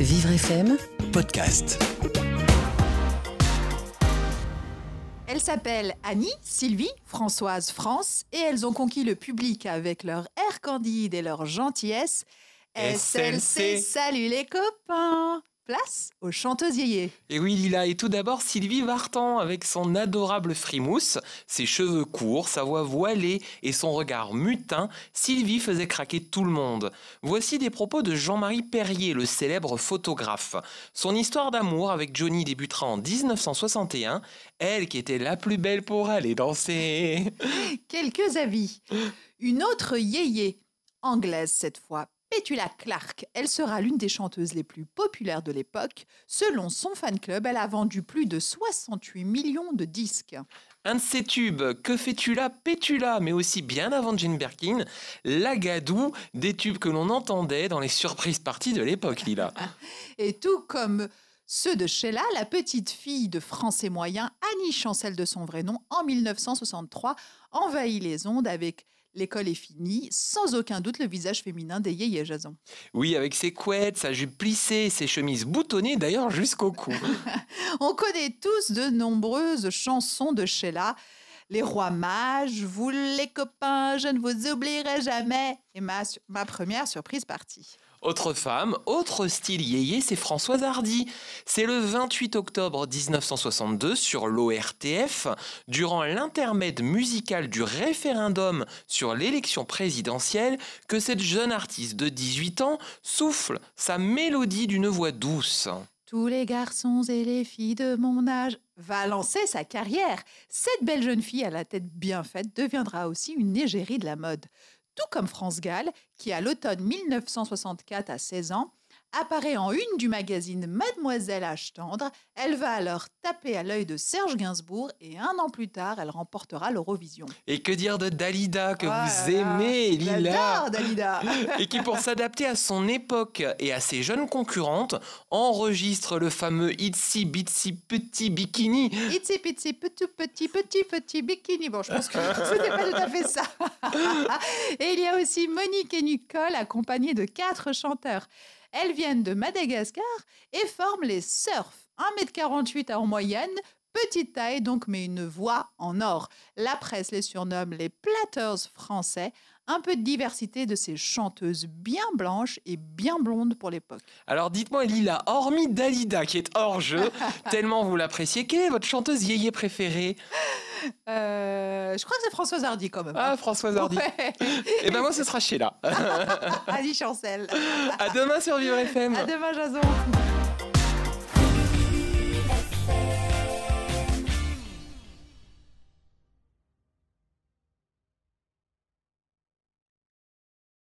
Vivre FM podcast. Elles s'appellent Annie, Sylvie, Françoise, France et elles ont conquis le public avec leur air candide et leur gentillesse. SLC, salut les copains Place aux chanteuses yéyé. Et oui, Lila, et tout d'abord Sylvie Vartan avec son adorable frimousse, ses cheveux courts, sa voix voilée et son regard mutin, Sylvie faisait craquer tout le monde. Voici des propos de Jean-Marie Perrier, le célèbre photographe. Son histoire d'amour avec Johnny débutera en 1961, elle qui était la plus belle pour aller danser. Quelques avis. Une autre yéyé, anglaise cette fois, Petula Clark, elle sera l'une des chanteuses les plus populaires de l'époque. Selon son fan club, elle a vendu plus de 68 millions de disques. Un de ses tubes, Que fais-tu là, Pétula, mais aussi bien avant Jane Birkin, Lagadou, des tubes que l'on entendait dans les surprises parties de l'époque, Lila. Et tout comme ceux de Sheila, la petite fille de français moyen, Annie Chancel de son vrai nom, en 1963, envahit les ondes avec L'école est finie, sans aucun doute le visage féminin des Yéyé Jason. Oui, avec ses couettes, sa jupe plissée, ses chemises boutonnées d'ailleurs jusqu'au cou. On connaît tous de nombreuses chansons de Sheila. Les rois mages, vous les copains, je ne vous oublierai jamais. Et ma, première surprise partie. Autre femme, autre style yéyé, c'est Françoise Hardy. C'est le 28 octobre 1962 sur l'ORTF, durant l'intermède musical du référendum sur l'élection présidentielle, que cette jeune artiste de 18 ans souffle sa mélodie d'une voix douce. Tous les garçons et les filles de mon âge va lancer sa carrière. Cette belle jeune fille à la tête bien faite deviendra aussi une égérie de la mode tout comme France Gall, qui à l'automne 1964 a 16 ans, apparaît en une du magazine Mademoiselle H. Tendre. Elle va alors taper à l'œil de Serge Gainsbourg et un an plus tard, elle remportera l'Eurovision. Et que dire de Dalida que Ah vous là là, aimez, Lila J'adore Dalida et qui, pour s'adapter à son époque et à ses jeunes concurrentes, enregistre le fameux Itsy Bitsy Petit Bikini. Itsy pitsy petit petit petit petit bikini. Bon, je pense que c'était pas tout à fait ça. et il y a aussi Monique et Nicole accompagnées de quatre chanteurs. Elles viennent de Madagascar et forment les Surf. 1m48 en moyenne, petite taille donc, mais une voix en or. La presse les surnomme les Platters français un peu de diversité de ces chanteuses bien blanches et bien blondes pour l'époque. Alors dites-moi Lila, hormis Dalida qui est hors jeu, tellement vous l'appréciez, quelle est votre chanteuse yéyé préférée? Euh, je crois que c'est Françoise Hardy quand même. Ah Françoise Hardy. Ouais. et eh ben moi ce sera Sheila. Annie Chancel. à demain sur Vivre FM. À demain Jason.